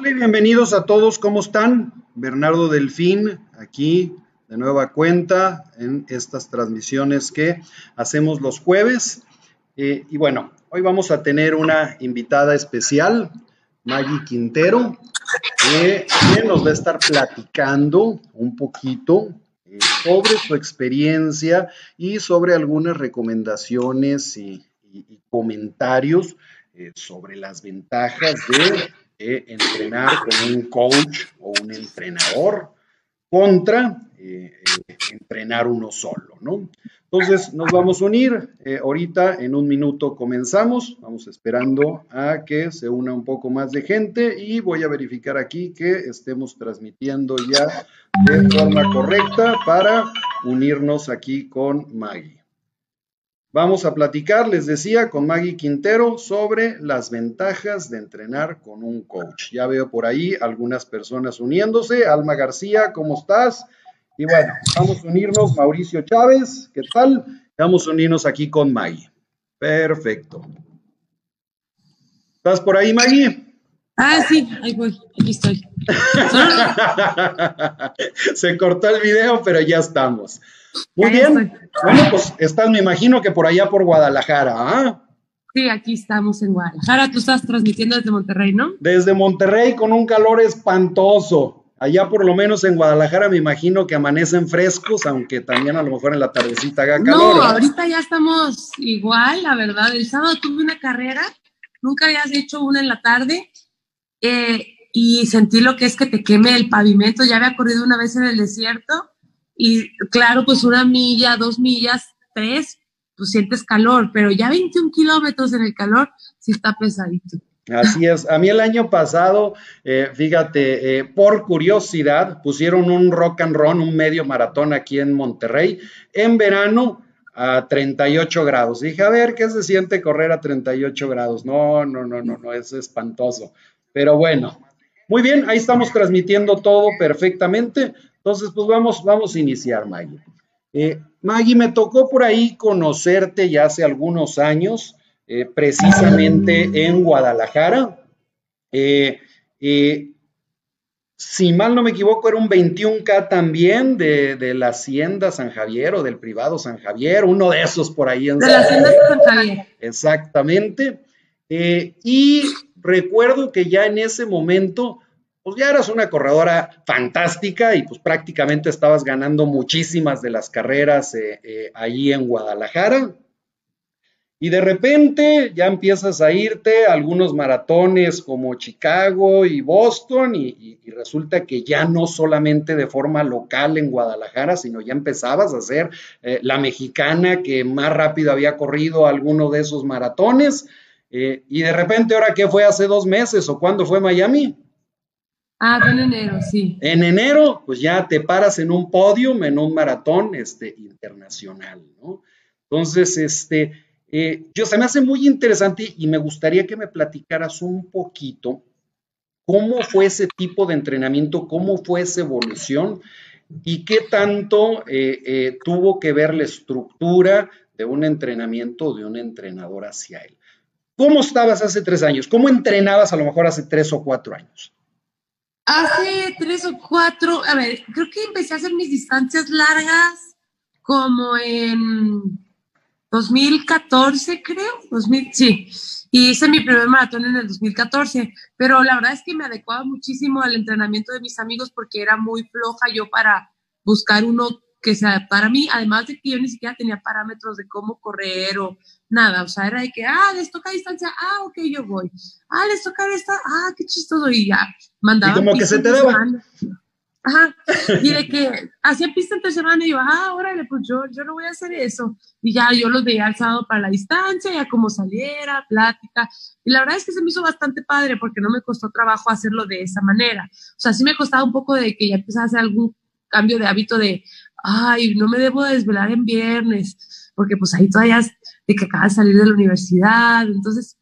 Hola y bienvenidos a todos, ¿cómo están? Bernardo Delfín, aquí de nueva cuenta en estas transmisiones que hacemos los jueves. Eh, y bueno, hoy vamos a tener una invitada especial, Maggie Quintero, que nos va a estar platicando un poquito eh, sobre su experiencia y sobre algunas recomendaciones y, comentarios eh, sobre las ventajas de entrenar con un coach o un entrenador contra eh, entrenar uno solo, ¿no? Entonces nos vamos a unir. Eh, ahorita en un minuto comenzamos. Vamos esperando a que se una un poco más de gente y voy a verificar aquí que estemos transmitiendo ya de forma correcta para unirnos aquí con Maggie. Vamos a platicar, les decía, con Maggie Quintero sobre las ventajas de entrenar con un coach. Ya veo por ahí algunas personas uniéndose. Alma García, ¿cómo estás? Y bueno, vamos a unirnos, Mauricio Chávez, ¿qué tal? Vamos a unirnos aquí con Maggie. Perfecto. ¿Estás por ahí, Maggie? Ah, sí, ahí voy, aquí estoy. Se cortó el video, pero ya estamos. Muy bien. Bueno, pues estás, me imagino que por allá por Guadalajara, ¿ah? Sí, aquí estamos en Guadalajara. Tú estás transmitiendo desde Monterrey, ¿no? Desde Monterrey con un calor espantoso. Allá por lo menos en Guadalajara me imagino que amanecen frescos, aunque también a lo mejor en la tardecita haga calor. No, ahorita ya estamos igual, la verdad. El sábado tuve una carrera, nunca habías hecho una en la tarde, eh, y sentí lo que es que te queme el pavimento. Ya había corrido una vez en el desierto y claro, pues una milla, dos millas, tres, pues sientes calor, pero ya 21 kilómetros en el calor sí está pesadito. Así es. A mí el año pasado, eh, fíjate, eh, por curiosidad, pusieron un rock and roll, un medio maratón aquí en Monterrey, en verano a 38 grados. Dije, a ver, ¿qué se siente correr a 38 grados? No, no, no, no, no, es espantoso. Pero bueno, muy bien, ahí estamos transmitiendo todo perfectamente. Entonces, pues vamos, vamos a iniciar, Maggie. Eh, Maggie, me tocó por ahí conocerte ya hace algunos años, eh, precisamente en Guadalajara. Eh, si mal no me equivoco, era un 21K también de, la Hacienda San Javier o del privado San Javier, uno de esos por ahí en De la Hacienda San Javier. Exactamente. y recuerdo que ya en ese momento pues ya eras una corredora fantástica y pues prácticamente estabas ganando muchísimas de las carreras eh, eh, ahí en Guadalajara. Y de repente ya empiezas a irte a algunos maratones como Chicago y Boston y, resulta que ya no solamente de forma local en Guadalajara, sino ya empezabas a ser eh, la mexicana que más rápido había corrido alguno de esos maratones. y de repente, ¿ahora qué fue hace dos meses o cuándo fue Miami? Ah, en enero, sí. En enero, pues ya te paras en un podio, en un maratón este, internacional, ¿no? Entonces, este, eh, yo se me hace muy interesante y me gustaría que me platicaras un poquito cómo fue ese tipo de entrenamiento, cómo fue esa evolución y qué tanto eh, eh, tuvo que ver la estructura de un entrenamiento de un entrenador hacia él. ¿Cómo estabas hace tres años? ¿Cómo entrenabas a lo mejor hace tres o cuatro años? Hace tres o cuatro, a ver, creo que empecé a hacer mis distancias largas como en 2014, creo, 2000, sí, y hice mi primer maratón en el 2014, pero la verdad es que me adecuaba muchísimo al entrenamiento de mis amigos porque era muy floja yo para buscar uno que se adaptara a mí, además de que yo ni siquiera tenía parámetros de cómo correr o nada, o sea, era de que, ah, les toca distancia, ah, ok, yo voy, ah, les toca esta, ah, qué chistoso, y ya, mandaba. Y como que se te daba. Ajá, y de que hacía pista entre semana y yo, ah, órale, pues yo, yo no voy a hacer eso. Y ya yo los veía alzado para la distancia, ya como saliera, plática. Y la verdad es que se me hizo bastante padre porque no me costó trabajo hacerlo de esa manera. O sea, sí me costaba un poco de que ya empezara a hacer algún cambio de hábito de, ay, no me debo desvelar en viernes, porque pues ahí todavía de que acaba de salir de la universidad, entonces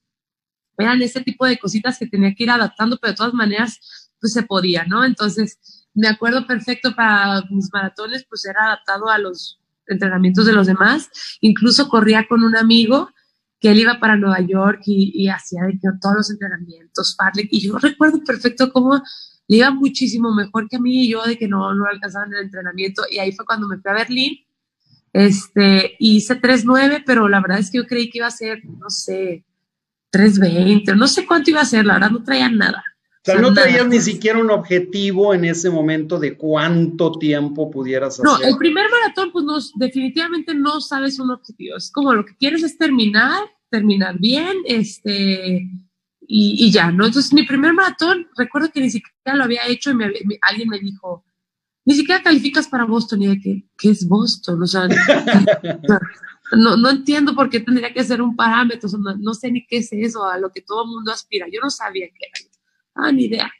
eran ese tipo de cositas que tenía que ir adaptando, pero de todas maneras, pues se podía, ¿no? Entonces, me acuerdo perfecto para mis maratones, pues era adaptado a los entrenamientos de los demás, incluso corría con un amigo que él iba para Nueva York y, hacía de que todos los entrenamientos, Farley, y yo recuerdo perfecto cómo le iba muchísimo mejor que a mí y yo de que no, no alcanzaban el entrenamiento y ahí fue cuando me fui a Berlín, este, hice 3.9, pero la verdad es que yo creí que iba a ser, no sé, 3.20, no sé cuánto iba a ser, la verdad no traía nada. O sea, no traías ni siquiera un objetivo en ese momento de cuánto tiempo pudieras hacer. No, el primer maratón, pues no, definitivamente no sabes un objetivo. Es como lo que quieres es terminar, terminar bien, este, y, ya, ¿no? Entonces, mi primer maratón, recuerdo que ni siquiera lo había hecho y alguien me dijo, ni siquiera calificas para Boston, y de que, ¿qué es Boston? O sea, no, no entiendo por qué tendría que ser un parámetro, no, sé ni qué es eso, a lo que todo el mundo aspira. Yo no sabía qué era. Ah, ni idea.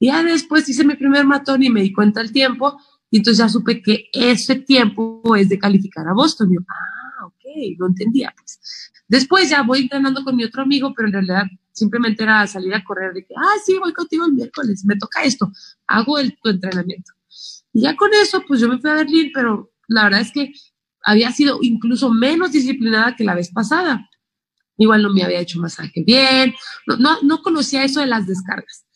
Y ya después hice mi primer maratón y me di cuenta el tiempo, y entonces ya supe que ese tiempo es de calificar a Boston. Y yo, ah, ok, no entendía. Pues. Después ya voy entrenando con mi otro amigo, pero en realidad simplemente era salir a correr de que, ah, sí, voy contigo el miércoles, me toca esto, hago el, tu entrenamiento. Y ya con eso, pues yo me fui a Berlín, pero la verdad es que había sido incluso menos disciplinada que la vez pasada. Igual no me había hecho masaje bien, no, no, no conocía eso de las descargas.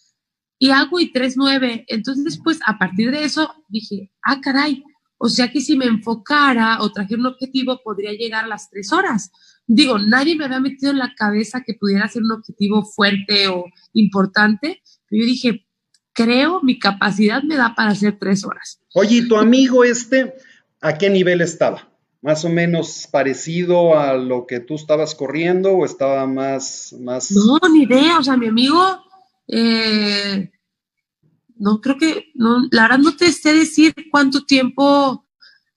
Y hago y 3.9. Entonces, pues a partir de eso dije, ah, caray, o sea que si me enfocara o trajera un objetivo, podría llegar a las tres horas digo, nadie me había metido en la cabeza que pudiera ser un objetivo fuerte o importante, pero yo dije, creo mi capacidad me da para hacer tres horas. Oye, ¿y tu amigo este, a qué nivel estaba? ¿Más o menos parecido a lo que tú estabas corriendo o estaba más... más... No, ni idea, o sea, mi amigo, eh, no creo que, no, la verdad no te sé decir cuánto tiempo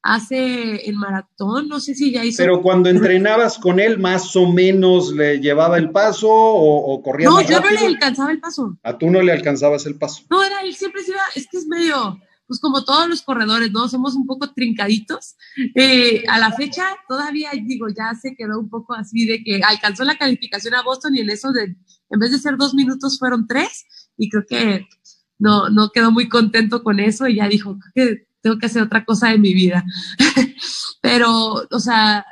hace el maratón, no sé si ya hizo. Pero cuando entrenabas con él, más o menos le llevaba el paso o, corría No, yo no le alcanzaba el paso. A tú no le alcanzabas el paso. No, era él siempre se iba, es que es medio, pues como todos los corredores, ¿no? Somos un poco trincaditos. Eh, a la fecha todavía, digo, ya se quedó un poco así de que alcanzó la calificación a Boston y en eso de, en vez de ser dos minutos fueron tres y creo que no, no quedó muy contento con eso y ya dijo, que tengo que hacer otra cosa de mi vida. Pero, o sea,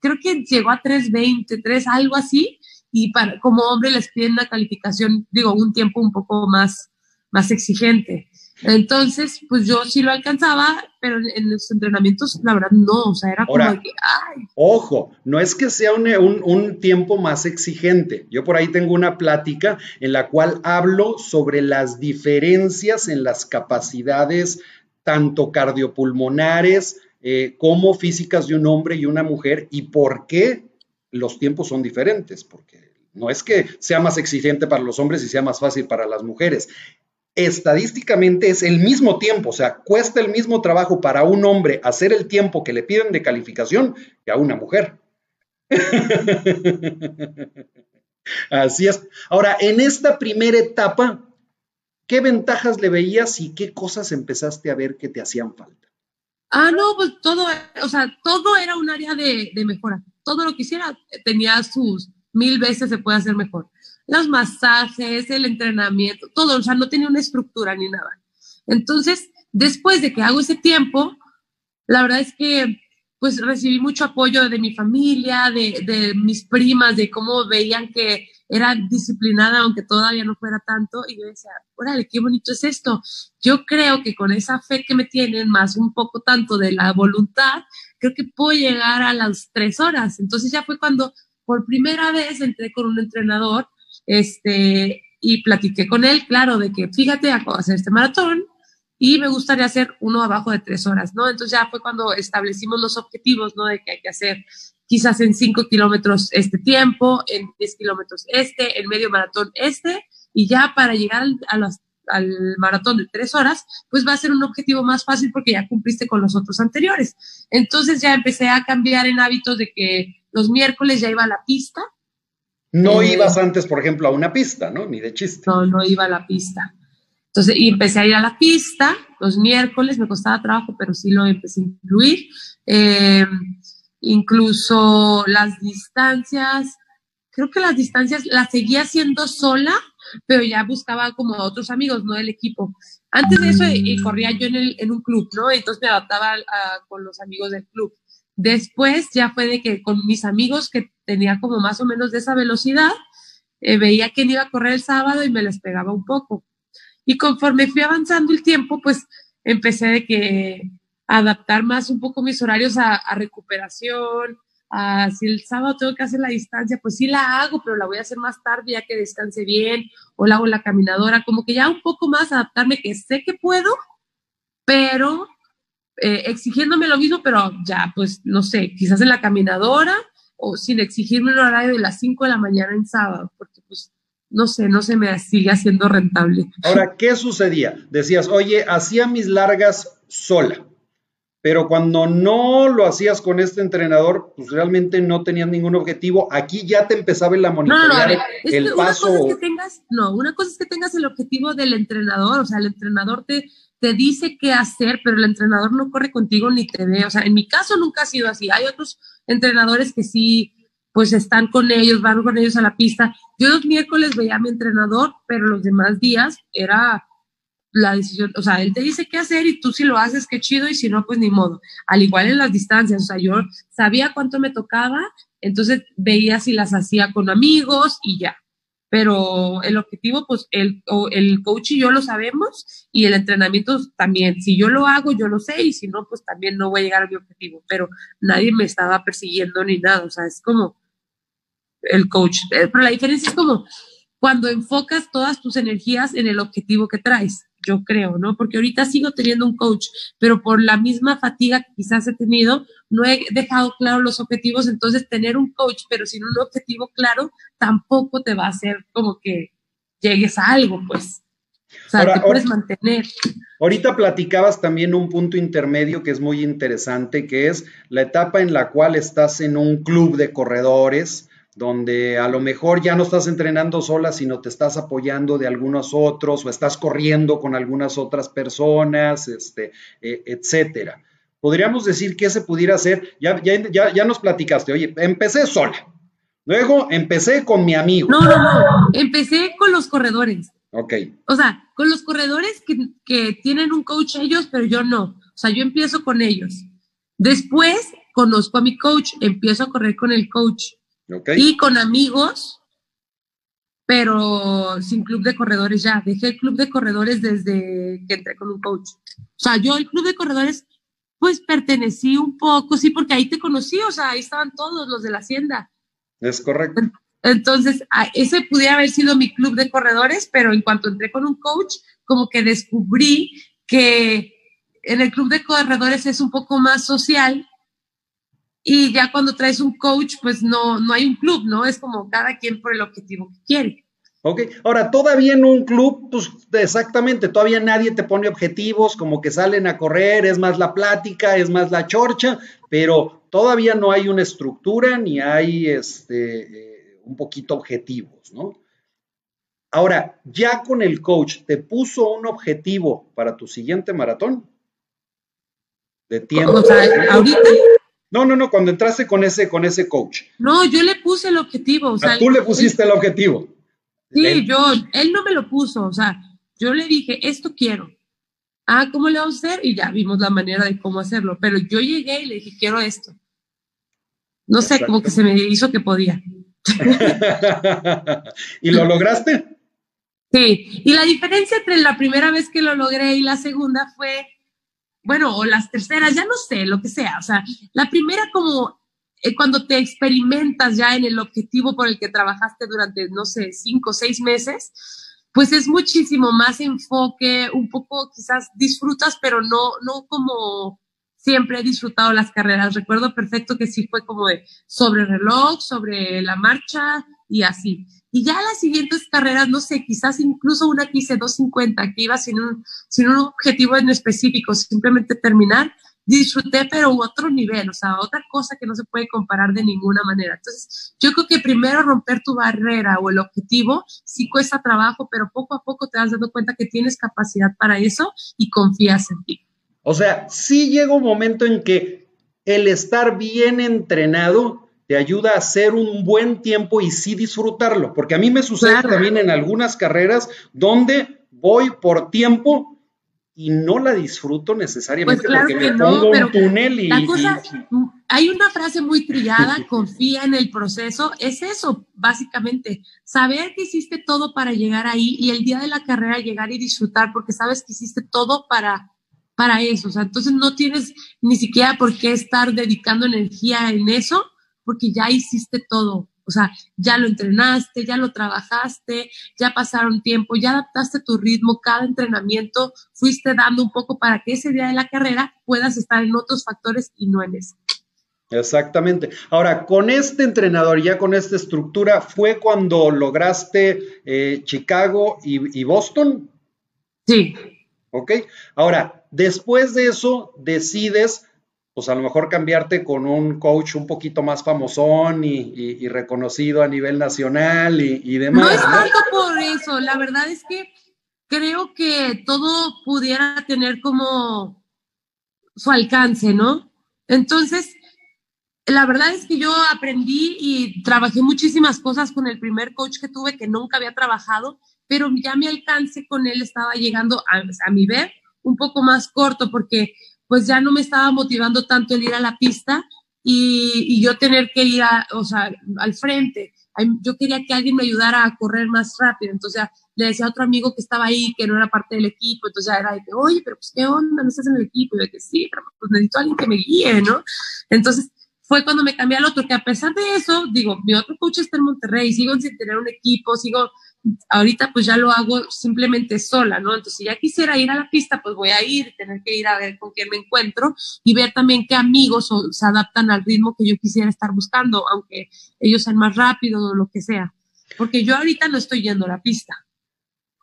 creo que llegó a 3.20, 3, algo así, y para, como hombre les piden una calificación, digo, un tiempo un poco más, más exigente. Entonces, pues yo sí lo alcanzaba, pero en los entrenamientos, la verdad, no, o sea, era como que, ay. Ojo, no es que sea un, un, un, tiempo más exigente. Yo por ahí tengo una plática en la cual hablo sobre las diferencias en las capacidades tanto cardiopulmonares eh, como físicas de un hombre y una mujer y por qué los tiempos son diferentes, porque no es que sea más exigente para los hombres y sea más fácil para las mujeres. Estadísticamente es el mismo tiempo, o sea, cuesta el mismo trabajo para un hombre hacer el tiempo que le piden de calificación que a una mujer. Así es. Ahora, en esta primera etapa, ¿Qué ventajas le veías y qué cosas empezaste a ver que te hacían falta? Ah, no, pues todo, o sea, todo era un área de, mejora. Todo lo que hiciera tenía sus mil veces se puede hacer mejor. Los masajes, el entrenamiento, todo, o sea, no tenía una estructura ni nada. Entonces, después de que hago ese tiempo, la verdad es que pues recibí mucho apoyo de mi familia, de, de mis primas, de cómo veían que era disciplinada, aunque todavía no fuera tanto, y yo decía, órale, qué bonito es esto. Yo creo que con esa fe que me tienen, más un poco tanto de la voluntad, creo que puedo llegar a las tres horas. Entonces ya fue cuando por primera vez entré con un entrenador, este, y platiqué con él, claro, de que fíjate, acabo de hacer este maratón, y me gustaría hacer uno abajo de tres horas, ¿no? Entonces ya fue cuando establecimos los objetivos, ¿no? De que hay que hacer quizás en 5 kilómetros este tiempo, en 10 kilómetros este, en medio maratón este, y ya para llegar a al maratón de 3 horas, pues va a ser un objetivo más fácil porque ya cumpliste con los otros anteriores. Entonces ya empecé a cambiar en hábitos de que los miércoles ya iba a la pista. No eh, ibas antes, por ejemplo, a una pista, ¿no? Ni de chiste. No, no iba a la pista. Entonces, y empecé a ir a la pista los miércoles, me costaba trabajo, pero sí lo empecé a incluir. Eh, incluso las distancias, creo que las distancias las seguía haciendo sola, pero ya buscaba como a otros amigos, no el equipo. Antes de eso y corría yo en, el, en, un club, ¿no? Entonces me adaptaba con los amigos del club. Después ya fue de que con mis amigos que tenía como más o menos de esa velocidad, eh, veía quién iba a correr el sábado y me les pegaba un poco. Y conforme fui avanzando el tiempo, pues empecé de que adaptar más un poco mis horarios a, recuperación, a si el sábado tengo que hacer la distancia, pues sí la hago, pero la voy a hacer más tarde ya que descanse bien, o la hago la caminadora, como que ya un poco más adaptarme, que sé que puedo, pero eh, exigiéndome lo mismo, pero ya, pues no sé, quizás en la caminadora o sin exigirme un horario de las 5 de la mañana en sábado, porque pues no sé, no se me sigue haciendo rentable. Ahora, ¿qué sucedía? Decías, oye, hacía mis largas sola, pero cuando no lo hacías con este entrenador, pues realmente no tenías ningún objetivo. Aquí ya te empezaba la monitorear no, no, el paso. Una cosa es que tengas, no, una cosa es que tengas el objetivo del entrenador, o sea, el entrenador te, te dice qué hacer, pero el entrenador no corre contigo ni te ve. O sea, en mi caso nunca ha sido así. Hay otros entrenadores que sí pues están con ellos, van con ellos a la pista. Yo los miércoles veía a mi entrenador, pero los demás días era la decisión, o sea, él te dice qué hacer y tú si lo haces, qué chido, y si no, pues ni modo. Al igual en las distancias, o sea, yo sabía cuánto me tocaba, entonces veía si las hacía con amigos y ya. Pero el objetivo, pues el, el coach y yo lo sabemos y el entrenamiento también. Si yo lo hago, yo lo sé y si no, pues también no voy a llegar a mi objetivo. Pero nadie me estaba persiguiendo ni nada, o sea, es como, el coach. Eh, pero la diferencia es como cuando enfocas todas tus energías en el objetivo que traes, yo creo, ¿no? Porque ahorita sigo teniendo un coach, pero por la misma fatiga que quizás he tenido, no he dejado claro los objetivos, entonces tener un coach, pero sin un objetivo claro, tampoco te va a hacer como que llegues a algo, pues. O sea, te puedes mantener. Ahorita platicabas también un punto intermedio que es muy interesante, que es la etapa en la cual estás en un club de corredores, donde a lo mejor ya no estás entrenando sola, sino te estás apoyando de algunos otros o estás corriendo con algunas otras personas, este, eh, etcétera. Podríamos decir que se pudiera hacer, ya, ya, ya, nos platicaste, oye, empecé sola, luego empecé con mi amigo. No, no, no, empecé con los corredores. Ok. O sea, con los corredores que, que tienen un coach ellos, pero yo no. O sea, yo empiezo con ellos. Después conozco a mi coach, empiezo a correr con el coach y con amigos, pero sin club de corredores ya. Dejé el club de corredores desde que entré con un coach. O sea, yo el club de corredores, pues pertenecí un poco, sí, porque ahí te conocí, o sea, ahí estaban todos los de la hacienda. Es correcto. Entonces, ese pudiera haber sido mi club de corredores, pero en cuanto entré con un coach, como que descubrí que en el club de corredores es un poco más social y ya cuando traes un coach, pues no, no hay un club, ¿no? Es como cada quien por el objetivo que quiere. Ok, ahora todavía en un club, pues exactamente, todavía nadie te pone objetivos, como que salen a correr, es más la plática, es más la chorcha, pero todavía no hay una estructura ni hay este, eh, un poquito objetivos, ¿no? Ahora, ya con el coach, ¿te puso un objetivo para tu siguiente maratón? De tiempo. O sea, ahorita no, no, no, cuando entraste con ese, con ese coach. No, yo le puse el objetivo. O sea, ah, tú le pusiste el objetivo. Sí, yo, él no me lo puso, o sea, yo le dije, esto quiero. Ah, ¿cómo le vamos a hacer? Y ya vimos la manera de cómo hacerlo. Pero yo llegué y le dije, quiero esto. No sé, como que se me hizo que podía. ¿Y lo lograste? Sí, y la diferencia entre la primera vez que lo logré y la segunda fue bueno, o las terceras, ya no sé, lo que sea. O sea, la primera como eh, cuando te experimentas ya en el objetivo por el que trabajaste durante, no sé, cinco o seis meses, pues es muchísimo más enfoque, un poco quizás disfrutas, pero no, no como siempre he disfrutado las carreras. Recuerdo perfecto que sí fue como de sobre reloj, sobre la marcha y así. Y ya las siguientes carreras, no sé, quizás incluso una que hice 250, que iba sin un, sin un objetivo en específico, simplemente terminar, disfruté, pero otro nivel, o sea, otra cosa que no se puede comparar de ninguna manera. Entonces, yo creo que primero romper tu barrera o el objetivo sí cuesta trabajo, pero poco a poco te vas dando cuenta que tienes capacidad para eso y confías en ti. O sea, sí llega un momento en que el estar bien entrenado te ayuda a hacer un buen tiempo y sí disfrutarlo, porque a mí me sucede también en algunas carreras donde voy por tiempo y no la disfruto necesariamente pues porque me pongo un túnel y, hay una frase muy trillada, confía en el proceso, es eso, básicamente, saber que hiciste todo para llegar ahí y el día de la carrera llegar y disfrutar porque sabes que hiciste todo para, para eso, o sea, entonces no tienes ni siquiera por qué estar dedicando energía en eso porque ya hiciste todo, o sea, ya lo entrenaste, ya lo trabajaste, ya pasaron tiempo, ya adaptaste tu ritmo, cada entrenamiento fuiste dando un poco para que ese día de la carrera puedas estar en otros factores y no en ese. Exactamente. Ahora, con este entrenador, ya con esta estructura, ¿fue cuando lograste eh, Chicago y, y, Boston? Sí. Ok. Ahora, después de eso, decides pues a lo mejor cambiarte con un coach un poquito más famosón y, reconocido a nivel nacional y, demás. No es tanto por eso, la verdad es que creo que todo pudiera tener como su alcance, ¿no? Entonces, la verdad es que yo aprendí y trabajé muchísimas cosas con el primer coach que tuve que nunca había trabajado, pero ya mi alcance con él estaba llegando a, a mi ver un poco más corto porque pues ya no me estaba motivando tanto el ir a la pista y, yo tener que ir o sea, al frente. Yo quería que alguien me ayudara a correr más rápido. Entonces le decía a otro amigo que estaba ahí, que no era parte del equipo. Entonces ya era de que, oye, pero pues qué onda, no estás en el equipo. Y de que sí, pero pues necesito a alguien que me guíe, ¿no? Entonces fue cuando me cambié al otro, que a pesar de eso, digo, mi otro coach está en Monterrey, sigo sin tener un equipo, sigo ahorita pues ya lo hago simplemente sola, ¿no? Entonces, si ya quisiera ir a la pista, pues voy a ir, tener que ir a ver con quién me encuentro y ver también qué amigos se adaptan al ritmo que yo quisiera estar buscando, aunque ellos sean más rápidos o lo que sea. Porque yo ahorita no estoy yendo a la pista.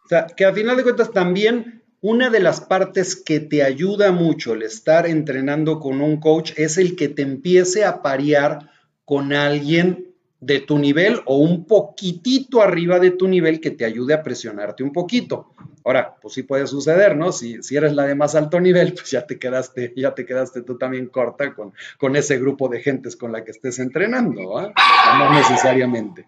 O sea, que a final de cuentas también una de las partes que te ayuda mucho el estar entrenando con un coach es el que te empiece a parear con alguien de tu nivel o un poquitito arriba de tu nivel que te ayude a presionarte un poquito. Ahora, pues sí puede suceder, ¿no? Si, si eres la de más alto nivel, pues ya te quedaste, ya te quedaste tú también corta con, con ese grupo de gentes con la que estés entrenando, ¿ah? No necesariamente.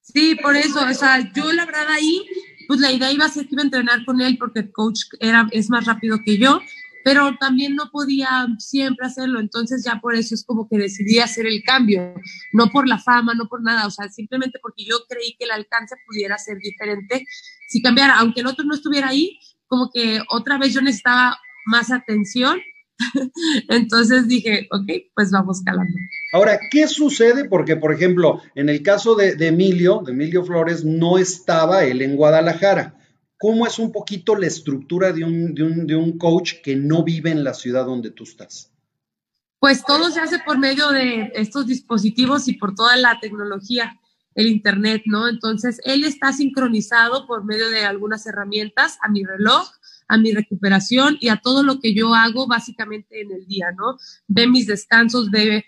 Sí, por eso, o sea, yo la verdad ahí, pues la idea iba a ser que iba a entrenar con él porque el coach era, es más rápido que yo, pero también no podía siempre hacerlo, entonces ya por eso es como que decidí hacer el cambio, no por la fama, no por nada, o sea, simplemente porque yo creí que el alcance pudiera ser diferente si cambiara, aunque el otro no estuviera ahí, como que otra vez yo necesitaba más atención, entonces dije, ok, pues vamos calando. Ahora, ¿qué sucede? Porque, por ejemplo, en el caso de, de Emilio, de Emilio Flores, no estaba él en Guadalajara ¿Cómo es un poquito la estructura de un, de un, coach que no vive en la ciudad donde tú estás? Pues todo se hace por medio de estos dispositivos y por toda la tecnología, el Internet, ¿no? Entonces, él está sincronizado por medio de algunas herramientas a mi reloj, a mi recuperación y a todo lo que yo hago básicamente en el día, ¿no? Ve mis descansos, ve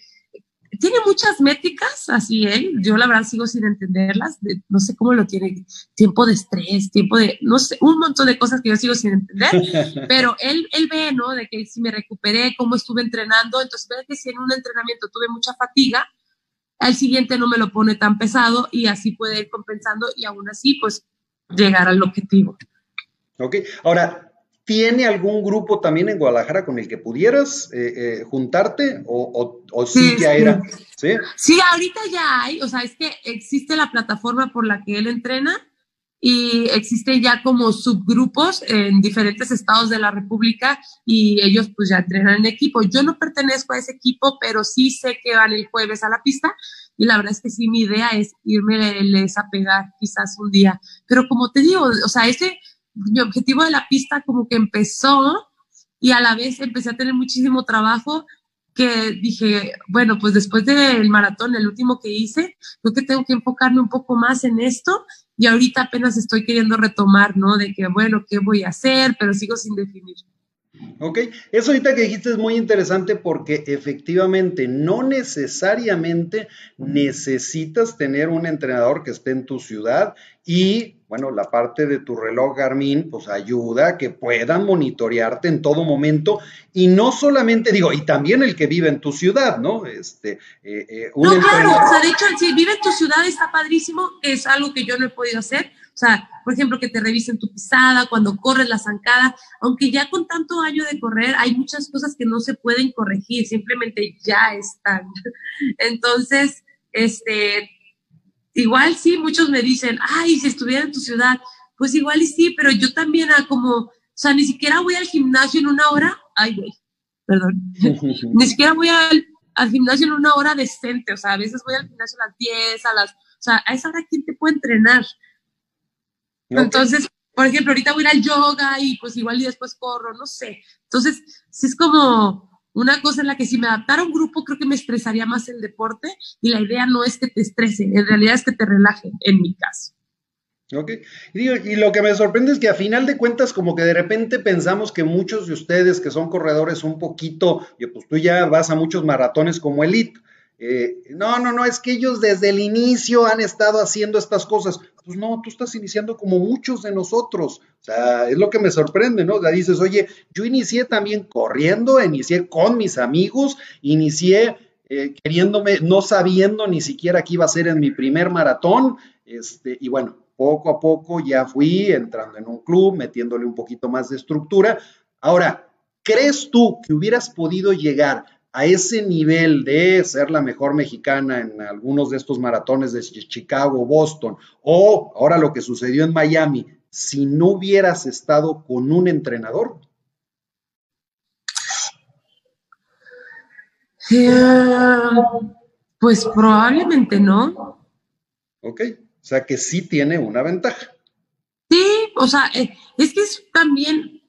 tiene muchas métricas, así él, ¿eh? yo la verdad sigo sin entenderlas, no sé cómo lo tiene, tiempo de estrés, tiempo de, no sé, un montón de cosas que yo sigo sin entender, pero él, él ve, ¿no? De que si me recuperé, cómo estuve entrenando, entonces ve que si en un entrenamiento tuve mucha fatiga, al siguiente no me lo pone tan pesado y así puede ir compensando y aún así, pues, llegar al objetivo. Ok, ahora, ¿Tiene algún grupo también en Guadalajara con el que pudieras eh, eh, juntarte o, o, sí, ya era? ¿Sí? sí, ahorita ya hay, o sea, es que existe la plataforma por la que él entrena y existe ya como subgrupos en diferentes estados de la República y ellos pues ya entrenan en equipo. Yo no pertenezco a ese equipo, pero sí sé que van el jueves a la pista y la verdad es que sí, mi idea es irme a pegar quizás un día. Pero como te digo, o sea, ese mi objetivo de la pista como que empezó y a la vez empecé a tener muchísimo trabajo que dije, bueno, pues después del maratón, el último que hice, creo que tengo que enfocarme un poco más en esto y ahorita apenas estoy queriendo retomar, ¿no? De que, bueno, ¿qué voy a hacer? Pero sigo sin definir. Ok, eso ahorita que dijiste es muy interesante porque efectivamente no necesariamente necesitas tener un entrenador que esté en tu ciudad y bueno, la parte de tu reloj Garmin pues ayuda a que puedan monitorearte en todo momento y no solamente digo, y también el que vive en tu ciudad, ¿no? Este, eh, eh, no, claro, o sea, de hecho, si vive en tu ciudad está padrísimo, es algo que yo no he podido hacer, O sea, por ejemplo, que te revisen tu pisada, cuando corres la zancada, aunque ya con tanto año de correr hay muchas cosas que no se pueden corregir, simplemente ya están. Entonces, este, igual sí, muchos me dicen, ay, si estuviera en tu ciudad, pues igual y sí, pero yo también a como, o sea, ni siquiera voy al gimnasio en una hora, ay, güey, perdón, ni siquiera voy al, al, gimnasio en una hora decente, o sea, a veces voy al gimnasio a las 10, a las, o sea, a esa hora, ¿quién te puede entrenar? Entonces, por ejemplo, ahorita voy a ir al yoga y pues igual y después corro, no sé. Entonces, sí es como una cosa en la que si me adaptara a un grupo, creo que me estresaría más el deporte y la idea no es que te estrese, en realidad es que te relaje, en mi caso. Ok. Y, y, lo que me sorprende es que a final de cuentas, como que de repente pensamos que muchos de ustedes que son corredores un poquito, pues tú ya vas a muchos maratones como elite. Eh, no, no, no, es que ellos desde el inicio han estado haciendo estas cosas. Pues no, tú estás iniciando como muchos de nosotros. O sea, es lo que me sorprende, ¿no? Dices, oye, yo inicié también corriendo, inicié con mis amigos, inicié eh, queriéndome, no sabiendo ni siquiera que iba a ser en mi primer maratón. Este, y bueno, poco a poco ya fui entrando en un club, metiéndole un poquito más de estructura. Ahora, ¿crees tú que hubieras podido llegar a ese nivel de ser la mejor mexicana en algunos de estos maratones de Chicago, Boston, o ahora lo que sucedió en Miami, si no hubieras estado con un entrenador? Eh, pues probablemente no. Ok, o sea que sí tiene una ventaja. Sí, o sea, eh, es que es también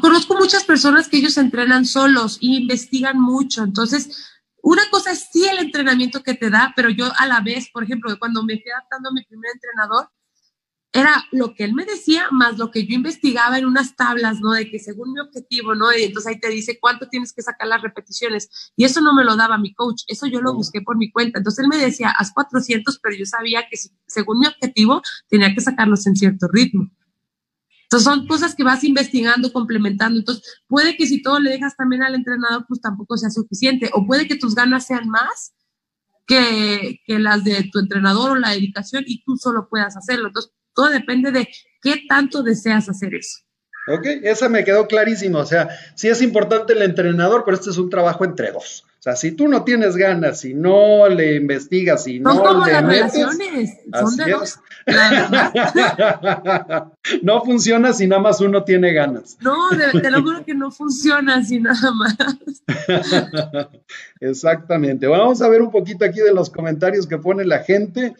conozco muchas personas que ellos entrenan solos y investigan mucho. Entonces, una cosa es sí el entrenamiento que te da, pero yo a la vez, por ejemplo, cuando me fui adaptando a mi primer entrenador, era lo que él me decía más lo que yo investigaba en unas tablas, ¿no? De que según mi objetivo, ¿no? Y entonces ahí te dice cuánto tienes que sacar las repeticiones. Y eso no me lo daba mi coach, eso yo lo busqué por mi cuenta. Entonces él me decía, haz 400, pero yo sabía que según mi objetivo tenía que sacarlos en cierto ritmo. Son cosas que vas investigando, complementando. Entonces puede que si todo le dejas también al entrenador, pues tampoco sea suficiente. O puede que tus ganas sean más que, que las de tu entrenador o la dedicación y tú solo puedas hacerlo. Entonces todo depende de qué tanto deseas hacer eso. Ok, esa me quedó clarísimo. O sea, sí es importante el entrenador, pero este es un trabajo entre dos. O sea, si tú no tienes ganas, si no le investigas, si no como le las relaciones, son de dos. no funciona si nada más uno tiene ganas. No, te lo juro que no funciona si nada más. Exactamente. Bueno, vamos a ver un poquito aquí de los comentarios que pone la gente.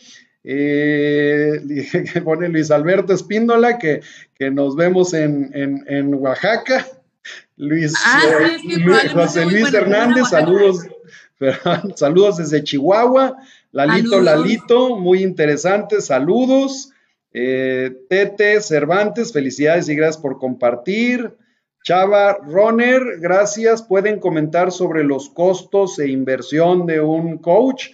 Eh, que pone Luis Alberto Espíndola, que, que nos vemos en, en, en Oaxaca. Luis, ah, eh, José Luis Hernández, saludos, saludos desde Chihuahua. Lalito, Lalito, muy interesante, saludos. Eh, Tete Cervantes, felicidades y gracias por compartir. Chava Roner, gracias. ¿Pueden comentar sobre los costos e inversión de un coach?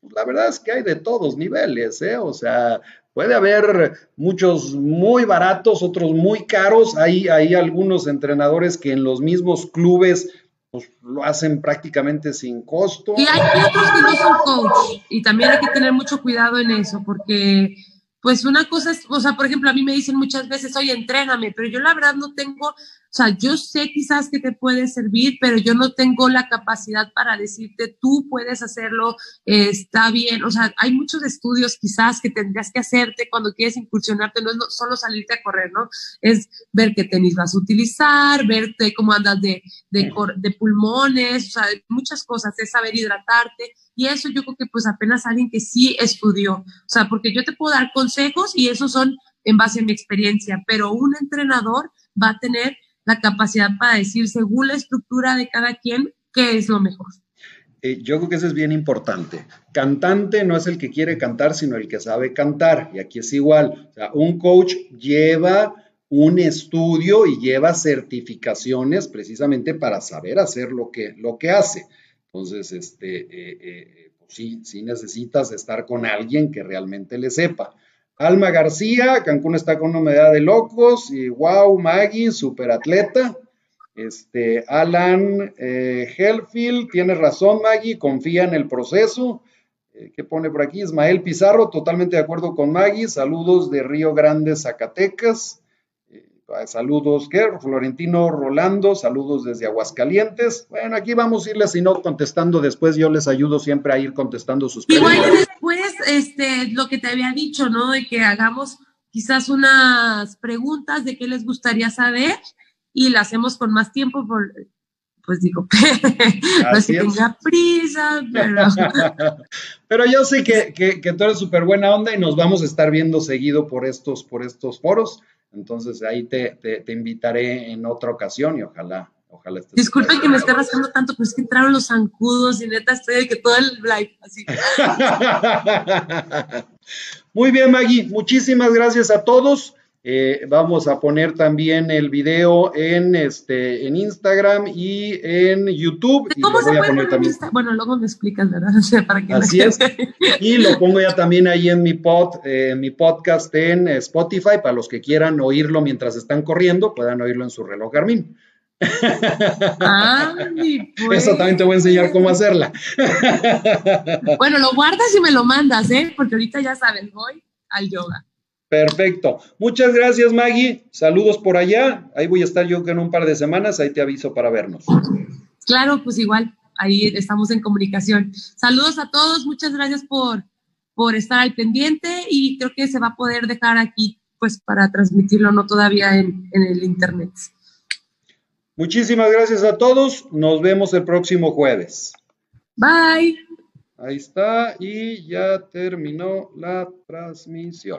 Pues la verdad es que hay de todos niveles, ¿eh? O sea, Puede haber muchos muy baratos, otros muy caros. Hay, hay algunos entrenadores que en los mismos clubes pues, lo hacen prácticamente sin costo. Y hay otros que no son coach. Y también hay que tener mucho cuidado en eso, porque pues una cosa es, o sea, por ejemplo, a mí me dicen muchas veces, oye, entréname, pero yo la verdad no tengo o sea, yo sé quizás que te puede servir, pero yo no tengo la capacidad para decirte, tú puedes hacerlo, está bien. O sea, hay muchos estudios quizás que tendrías que hacerte cuando quieres incursionarte, no es solo salirte a correr, ¿no? Es ver qué tenis vas a utilizar, verte cómo andas de, de, de pulmones, o sea, muchas cosas, es saber hidratarte. Y eso yo creo que pues apenas alguien que sí estudió. O sea, porque yo te puedo dar consejos y esos son en base a mi experiencia, pero un entrenador va a tener la capacidad para decir, según la estructura de cada quien, qué es lo mejor. Eh, yo creo que eso es bien importante. Cantante no es el que quiere cantar, sino el que sabe cantar. Y aquí es igual. O un coach lleva un estudio y lleva certificaciones precisamente para saber hacer lo que, lo que hace. Entonces, este, eh, eh, pues sí, sí necesitas estar con alguien que realmente le sepa. Alma García, Cancún está con una medida de locos. Y wow, Maggie, super atleta. Este, Alan eh, Hellfield, tiene razón, Maggie, confía en el proceso. Eh, ¿Qué pone por aquí? Ismael Pizarro, totalmente de acuerdo con Maggie. Saludos de Río Grande, Zacatecas. Eh, saludos, ¿qué? Florentino Rolando, saludos desde Aguascalientes. Bueno, aquí vamos a irles, si no, contestando después. Yo les ayudo siempre a ir contestando sus preguntas. Igual después, este, lo que te había dicho, ¿no? De que hagamos quizás unas preguntas de qué les gustaría saber y la hacemos con más tiempo por, pues digo, no es que tenga prisa, pero... pero yo sé que, que, tú eres súper buena onda y nos vamos a estar viendo seguido por estos, por estos foros. Entonces ahí te, te, invitaré en otra ocasión y ojalá, ojalá estés. Disculpen que me esté rascando tanto, pero es que entraron los zancudos y neta estoy de que todo el live así. Muy bien, Maggie. Muchísimas gracias a todos. Eh, vamos a poner también el video en este en Instagram y en YouTube. ¿Cómo y se voy a poner también. Bueno, luego me explicas, ¿verdad? para que Así es. Y lo pongo ya también ahí en mi pod, eh, mi podcast en Spotify para los que quieran oírlo mientras están corriendo, puedan oírlo en su reloj Garmin. Ah, pues. Eso también te voy a enseñar cómo hacerla. Bueno, lo guardas y me lo mandas, ¿eh? Porque ahorita ya saben, voy al yoga. Perfecto. Muchas gracias, Maggie. Saludos por allá. Ahí voy a estar yo en un par de semanas. Ahí te aviso para vernos. Claro, pues igual. Ahí estamos en comunicación. Saludos a todos. Muchas gracias por, por estar al pendiente y creo que se va a poder dejar aquí pues para transmitirlo, no todavía en, en el internet. Muchísimas gracias a todos. Nos vemos el próximo jueves. Bye. Ahí está y ya terminó la transmisión.